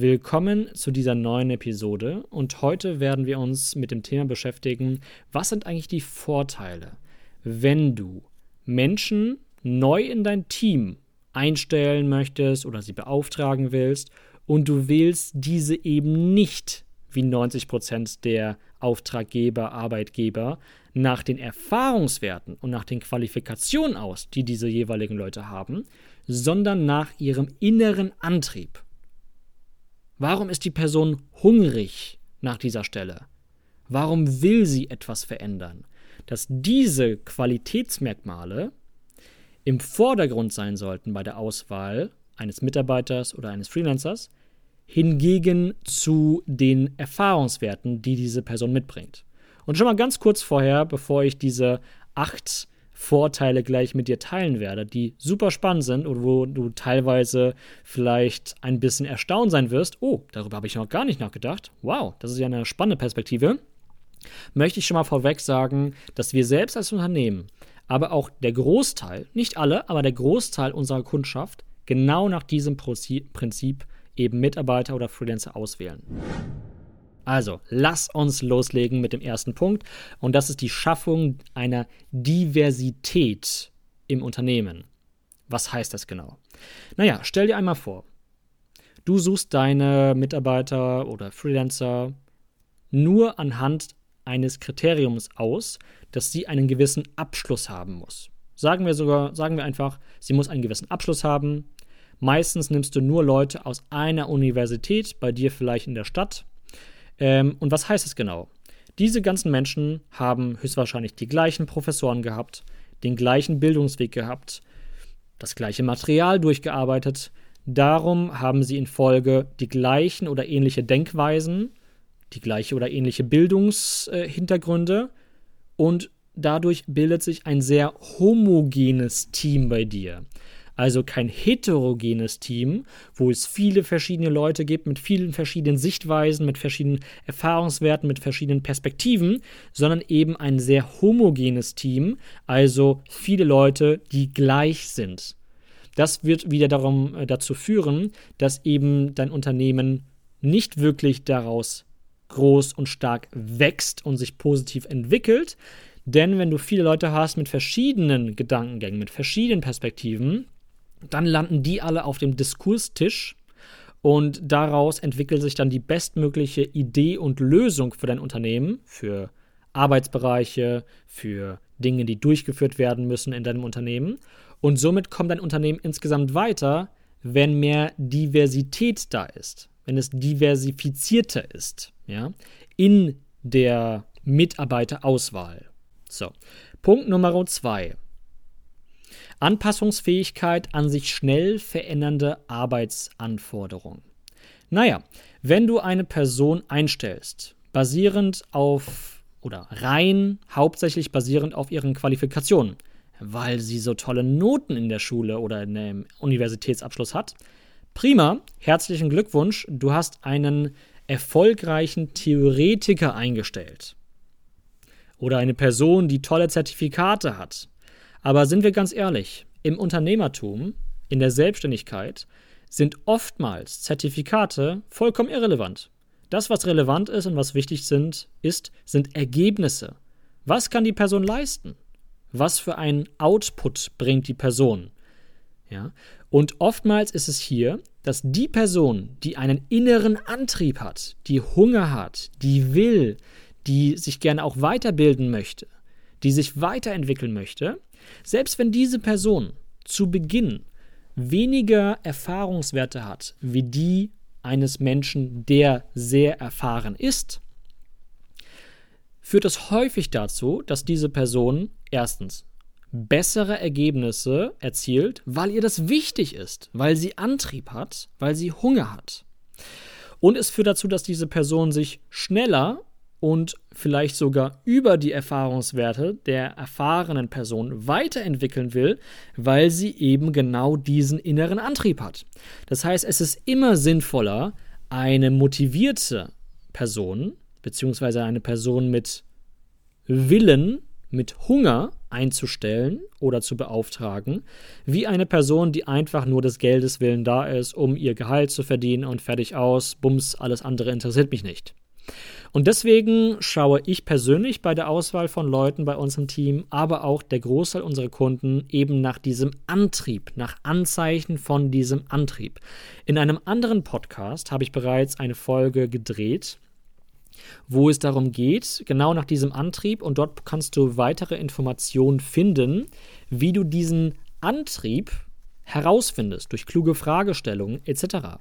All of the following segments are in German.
Willkommen zu dieser neuen Episode und heute werden wir uns mit dem Thema beschäftigen, was sind eigentlich die Vorteile, wenn du Menschen neu in dein Team einstellen möchtest oder sie beauftragen willst und du wählst diese eben nicht wie 90 Prozent der Auftraggeber, Arbeitgeber nach den Erfahrungswerten und nach den Qualifikationen aus, die diese jeweiligen Leute haben, sondern nach ihrem inneren Antrieb. Warum ist die Person hungrig nach dieser Stelle? Warum will sie etwas verändern? Dass diese Qualitätsmerkmale im Vordergrund sein sollten bei der Auswahl eines Mitarbeiters oder eines Freelancers, hingegen zu den Erfahrungswerten, die diese Person mitbringt. Und schon mal ganz kurz vorher, bevor ich diese acht Vorteile gleich mit dir teilen werde, die super spannend sind und wo du teilweise vielleicht ein bisschen erstaunt sein wirst. Oh, darüber habe ich noch gar nicht nachgedacht. Wow, das ist ja eine spannende Perspektive. Möchte ich schon mal vorweg sagen, dass wir selbst als Unternehmen, aber auch der Großteil, nicht alle, aber der Großteil unserer Kundschaft genau nach diesem Prinzip eben Mitarbeiter oder Freelancer auswählen. Also, lass uns loslegen mit dem ersten Punkt und das ist die Schaffung einer Diversität im Unternehmen. Was heißt das genau? Naja, stell dir einmal vor, du suchst deine Mitarbeiter oder Freelancer nur anhand eines Kriteriums aus, dass sie einen gewissen Abschluss haben muss. Sagen wir sogar, sagen wir einfach, sie muss einen gewissen Abschluss haben, Meistens nimmst du nur Leute aus einer Universität, bei dir vielleicht in der Stadt. Ähm, und was heißt es genau? Diese ganzen Menschen haben höchstwahrscheinlich die gleichen Professoren gehabt, den gleichen Bildungsweg gehabt, das gleiche Material durchgearbeitet. Darum haben sie in Folge die gleichen oder ähnliche Denkweisen, die gleiche oder ähnliche Bildungshintergründe und dadurch bildet sich ein sehr homogenes Team bei dir. Also kein heterogenes Team, wo es viele verschiedene Leute gibt mit vielen verschiedenen Sichtweisen, mit verschiedenen Erfahrungswerten, mit verschiedenen Perspektiven, sondern eben ein sehr homogenes Team, also viele Leute, die gleich sind. Das wird wieder darum, äh, dazu führen, dass eben dein Unternehmen nicht wirklich daraus groß und stark wächst und sich positiv entwickelt. Denn wenn du viele Leute hast mit verschiedenen Gedankengängen, mit verschiedenen Perspektiven, dann landen die alle auf dem Diskurstisch und daraus entwickelt sich dann die bestmögliche Idee und Lösung für dein Unternehmen, für Arbeitsbereiche, für Dinge, die durchgeführt werden müssen in deinem Unternehmen. Und somit kommt dein Unternehmen insgesamt weiter, wenn mehr Diversität da ist, wenn es diversifizierter ist, ja, in der Mitarbeiterauswahl. So, Punkt Nummer zwei. Anpassungsfähigkeit an sich schnell verändernde Arbeitsanforderungen. Naja, wenn du eine Person einstellst, basierend auf oder rein hauptsächlich basierend auf ihren Qualifikationen, weil sie so tolle Noten in der Schule oder in dem Universitätsabschluss hat, prima, herzlichen Glückwunsch, du hast einen erfolgreichen Theoretiker eingestellt. Oder eine Person, die tolle Zertifikate hat. Aber sind wir ganz ehrlich, im Unternehmertum, in der Selbstständigkeit, sind oftmals Zertifikate vollkommen irrelevant. Das, was relevant ist und was wichtig sind, ist, sind Ergebnisse. Was kann die Person leisten? Was für einen Output bringt die Person? Ja? Und oftmals ist es hier, dass die Person, die einen inneren Antrieb hat, die Hunger hat, die will, die sich gerne auch weiterbilden möchte, die sich weiterentwickeln möchte, selbst wenn diese Person zu Beginn weniger Erfahrungswerte hat wie die eines Menschen, der sehr erfahren ist, führt es häufig dazu, dass diese Person erstens bessere Ergebnisse erzielt, weil ihr das wichtig ist, weil sie Antrieb hat, weil sie Hunger hat. Und es führt dazu, dass diese Person sich schneller und vielleicht sogar über die Erfahrungswerte der erfahrenen Person weiterentwickeln will, weil sie eben genau diesen inneren Antrieb hat. Das heißt, es ist immer sinnvoller, eine motivierte Person, beziehungsweise eine Person mit Willen, mit Hunger einzustellen oder zu beauftragen, wie eine Person, die einfach nur des Geldes willen da ist, um ihr Gehalt zu verdienen und fertig aus, bums, alles andere interessiert mich nicht. Und deswegen schaue ich persönlich bei der Auswahl von Leuten bei uns im Team, aber auch der Großteil unserer Kunden eben nach diesem Antrieb, nach Anzeichen von diesem Antrieb. In einem anderen Podcast habe ich bereits eine Folge gedreht, wo es darum geht, genau nach diesem Antrieb, und dort kannst du weitere Informationen finden, wie du diesen Antrieb herausfindest durch kluge Fragestellungen etc.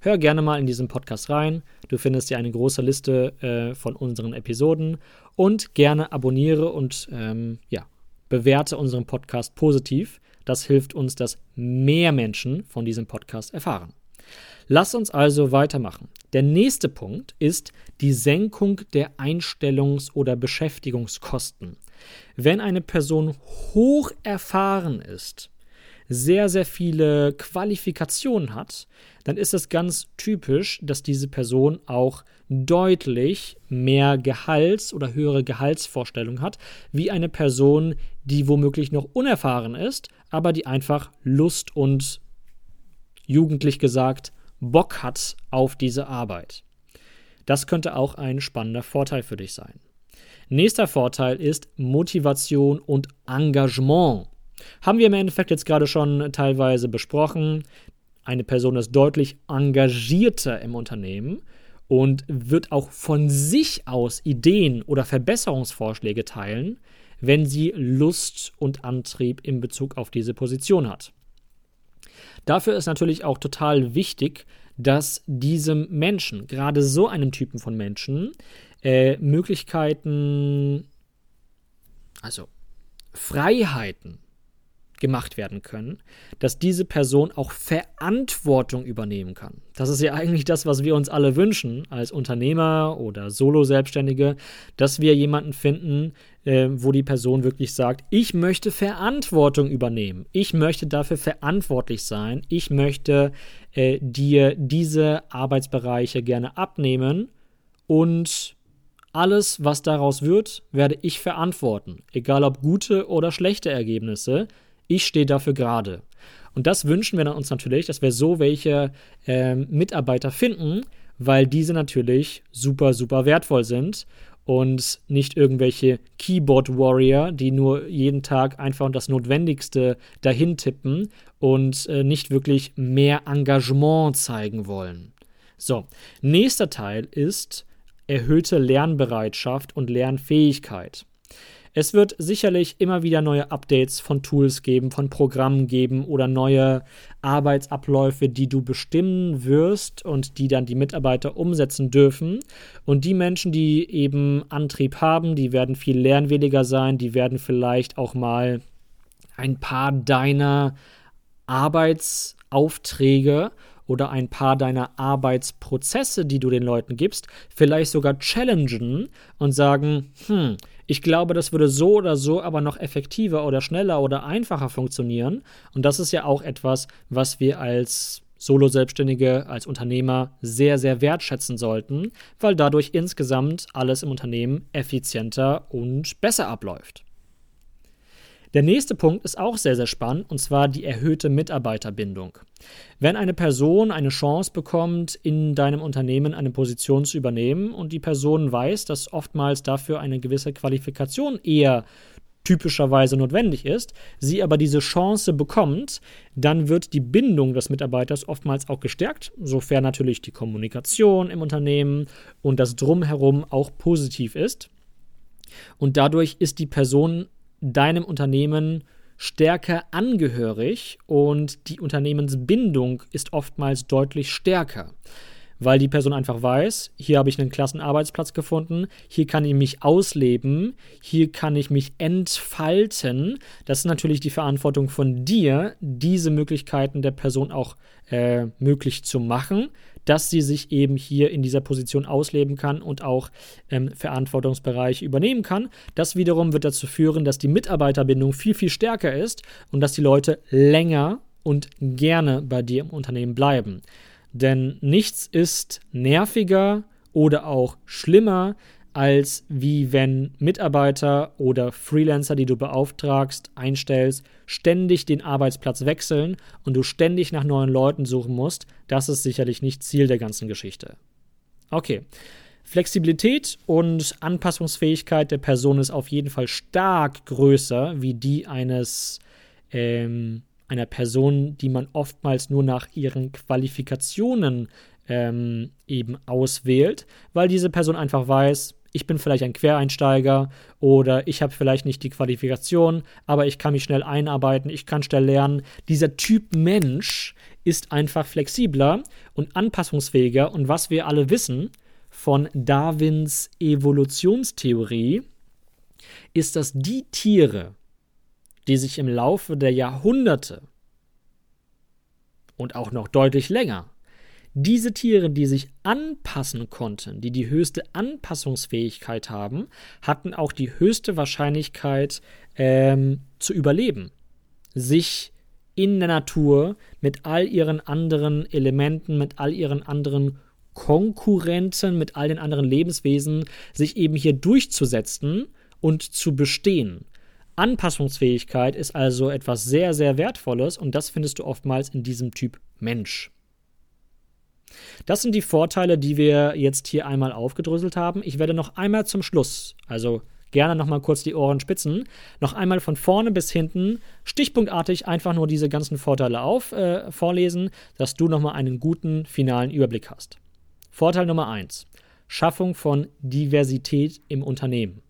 Hör gerne mal in diesen Podcast rein. Du findest ja eine große Liste äh, von unseren Episoden und gerne abonniere und ähm, ja, bewerte unseren Podcast positiv. Das hilft uns, dass mehr Menschen von diesem Podcast erfahren. Lass uns also weitermachen. Der nächste Punkt ist die Senkung der Einstellungs- oder Beschäftigungskosten. Wenn eine Person hoch erfahren ist, sehr, sehr viele Qualifikationen hat, dann ist es ganz typisch, dass diese Person auch deutlich mehr Gehalts- oder höhere Gehaltsvorstellungen hat, wie eine Person, die womöglich noch unerfahren ist, aber die einfach Lust und jugendlich gesagt Bock hat auf diese Arbeit. Das könnte auch ein spannender Vorteil für dich sein. Nächster Vorteil ist Motivation und Engagement. Haben wir im Endeffekt jetzt gerade schon teilweise besprochen. Eine Person ist deutlich engagierter im Unternehmen und wird auch von sich aus Ideen oder Verbesserungsvorschläge teilen, wenn sie Lust und Antrieb in Bezug auf diese Position hat. Dafür ist natürlich auch total wichtig, dass diesem Menschen, gerade so einem Typen von Menschen, äh, Möglichkeiten, also Freiheiten gemacht werden können, dass diese Person auch Verantwortung übernehmen kann. Das ist ja eigentlich das, was wir uns alle wünschen als Unternehmer oder Solo-Selbstständige, dass wir jemanden finden, äh, wo die Person wirklich sagt, ich möchte Verantwortung übernehmen, ich möchte dafür verantwortlich sein, ich möchte äh, dir diese Arbeitsbereiche gerne abnehmen und alles, was daraus wird, werde ich verantworten, egal ob gute oder schlechte Ergebnisse. Ich stehe dafür gerade. Und das wünschen wir uns natürlich, dass wir so welche äh, Mitarbeiter finden, weil diese natürlich super, super wertvoll sind und nicht irgendwelche Keyboard Warrior, die nur jeden Tag einfach das Notwendigste dahin tippen und äh, nicht wirklich mehr Engagement zeigen wollen. So, nächster Teil ist erhöhte Lernbereitschaft und Lernfähigkeit. Es wird sicherlich immer wieder neue Updates von Tools geben, von Programmen geben oder neue Arbeitsabläufe, die du bestimmen wirst und die dann die Mitarbeiter umsetzen dürfen. Und die Menschen, die eben Antrieb haben, die werden viel lernwilliger sein, die werden vielleicht auch mal ein paar deiner Arbeitsaufträge oder ein paar deiner Arbeitsprozesse, die du den Leuten gibst, vielleicht sogar challengen und sagen, hm, ich glaube, das würde so oder so aber noch effektiver oder schneller oder einfacher funktionieren. Und das ist ja auch etwas, was wir als Solo-Selbstständige, als Unternehmer sehr, sehr wertschätzen sollten, weil dadurch insgesamt alles im Unternehmen effizienter und besser abläuft. Der nächste Punkt ist auch sehr, sehr spannend, und zwar die erhöhte Mitarbeiterbindung. Wenn eine Person eine Chance bekommt, in deinem Unternehmen eine Position zu übernehmen und die Person weiß, dass oftmals dafür eine gewisse Qualifikation eher typischerweise notwendig ist, sie aber diese Chance bekommt, dann wird die Bindung des Mitarbeiters oftmals auch gestärkt, sofern natürlich die Kommunikation im Unternehmen und das Drumherum auch positiv ist. Und dadurch ist die Person deinem Unternehmen stärker angehörig und die Unternehmensbindung ist oftmals deutlich stärker. Weil die Person einfach weiß, hier habe ich einen klassen Arbeitsplatz gefunden, hier kann ich mich ausleben, hier kann ich mich entfalten. Das ist natürlich die Verantwortung von dir, diese Möglichkeiten der Person auch äh, möglich zu machen, dass sie sich eben hier in dieser Position ausleben kann und auch ähm, Verantwortungsbereiche übernehmen kann. Das wiederum wird dazu führen, dass die Mitarbeiterbindung viel, viel stärker ist und dass die Leute länger und gerne bei dir im Unternehmen bleiben. Denn nichts ist nerviger oder auch schlimmer, als wie wenn Mitarbeiter oder Freelancer, die du beauftragst, einstellst, ständig den Arbeitsplatz wechseln und du ständig nach neuen Leuten suchen musst. Das ist sicherlich nicht Ziel der ganzen Geschichte. Okay. Flexibilität und Anpassungsfähigkeit der Person ist auf jeden Fall stark größer wie die eines ähm, einer Person, die man oftmals nur nach ihren Qualifikationen ähm, eben auswählt, weil diese Person einfach weiß, ich bin vielleicht ein Quereinsteiger oder ich habe vielleicht nicht die Qualifikation, aber ich kann mich schnell einarbeiten, ich kann schnell lernen. Dieser Typ Mensch ist einfach flexibler und anpassungsfähiger und was wir alle wissen von Darwins Evolutionstheorie, ist, dass die Tiere, die sich im Laufe der Jahrhunderte und auch noch deutlich länger, diese Tiere, die sich anpassen konnten, die die höchste Anpassungsfähigkeit haben, hatten auch die höchste Wahrscheinlichkeit ähm, zu überleben, sich in der Natur mit all ihren anderen Elementen, mit all ihren anderen Konkurrenten, mit all den anderen Lebenswesen, sich eben hier durchzusetzen und zu bestehen. Anpassungsfähigkeit ist also etwas sehr, sehr Wertvolles und das findest du oftmals in diesem Typ Mensch. Das sind die Vorteile, die wir jetzt hier einmal aufgedröselt haben. Ich werde noch einmal zum Schluss, also gerne noch mal kurz die Ohren spitzen, noch einmal von vorne bis hinten stichpunktartig einfach nur diese ganzen Vorteile auf äh, vorlesen, dass du noch mal einen guten finalen Überblick hast. Vorteil Nummer 1: Schaffung von Diversität im Unternehmen.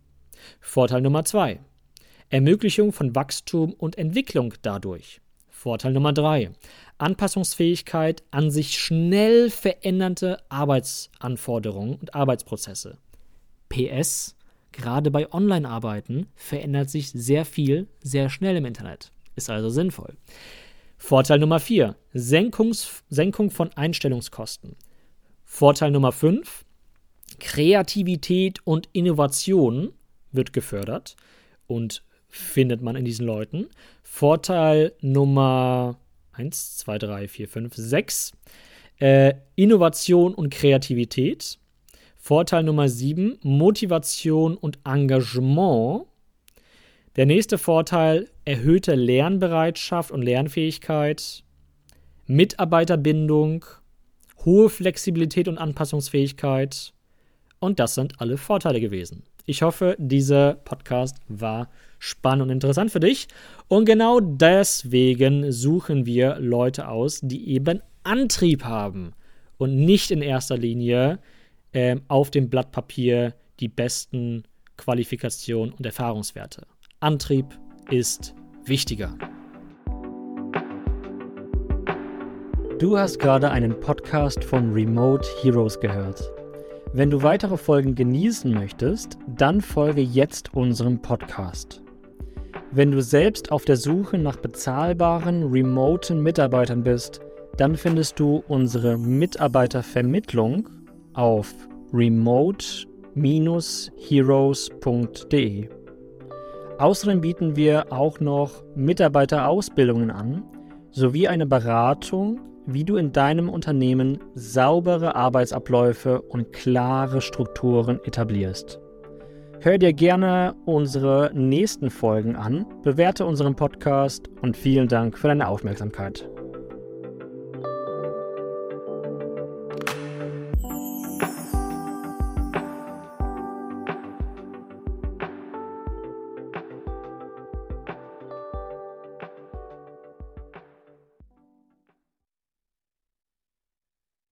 Vorteil Nummer 2: Ermöglichung von Wachstum und Entwicklung dadurch. Vorteil Nummer drei. Anpassungsfähigkeit an sich schnell verändernde Arbeitsanforderungen und Arbeitsprozesse. PS, gerade bei Online-Arbeiten verändert sich sehr viel sehr schnell im Internet. Ist also sinnvoll. Vorteil Nummer 4. Senkung von Einstellungskosten. Vorteil Nummer 5. Kreativität und Innovation wird gefördert. Und findet man in diesen Leuten. Vorteil Nummer 1, 2, 3, 4, 5, 6. Äh, Innovation und Kreativität. Vorteil Nummer 7, Motivation und Engagement. Der nächste Vorteil, erhöhte Lernbereitschaft und Lernfähigkeit, Mitarbeiterbindung, hohe Flexibilität und Anpassungsfähigkeit. Und das sind alle Vorteile gewesen. Ich hoffe, dieser Podcast war spannend und interessant für dich. Und genau deswegen suchen wir Leute aus, die eben Antrieb haben und nicht in erster Linie äh, auf dem Blatt Papier die besten Qualifikationen und Erfahrungswerte. Antrieb ist wichtiger. Du hast gerade einen Podcast von Remote Heroes gehört. Wenn du weitere Folgen genießen möchtest, dann folge jetzt unserem Podcast. Wenn du selbst auf der Suche nach bezahlbaren, remoten Mitarbeitern bist, dann findest du unsere Mitarbeitervermittlung auf remote-heroes.de. Außerdem bieten wir auch noch Mitarbeiterausbildungen an, sowie eine Beratung wie du in deinem Unternehmen saubere Arbeitsabläufe und klare Strukturen etablierst. Hör dir gerne unsere nächsten Folgen an, bewerte unseren Podcast und vielen Dank für deine Aufmerksamkeit.